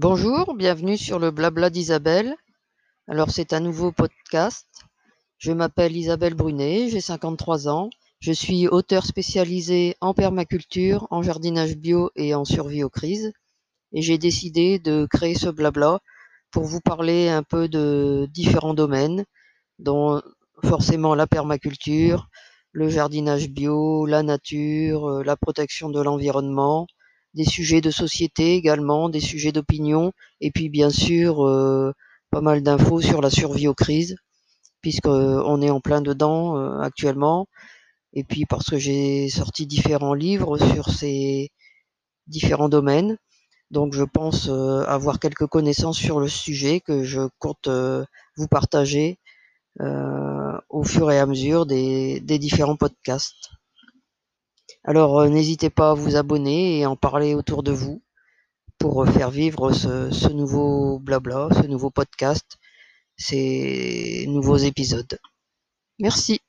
Bonjour, bienvenue sur le blabla d'Isabelle. Alors c'est un nouveau podcast. Je m'appelle Isabelle Brunet, j'ai 53 ans. Je suis auteur spécialisé en permaculture, en jardinage bio et en survie aux crises. Et j'ai décidé de créer ce blabla pour vous parler un peu de différents domaines, dont forcément la permaculture, le jardinage bio, la nature, euh, la protection de l'environnement, des sujets de société également, des sujets d'opinion, et puis bien sûr euh, pas mal d'infos sur la survie aux crises, puisqu'on est en plein dedans euh, actuellement, et puis parce que j'ai sorti différents livres sur ces différents domaines. Donc je pense avoir quelques connaissances sur le sujet que je compte vous partager au fur et à mesure des, des différents podcasts. Alors n'hésitez pas à vous abonner et en parler autour de vous pour faire vivre ce, ce nouveau blabla, ce nouveau podcast, ces nouveaux épisodes. Merci.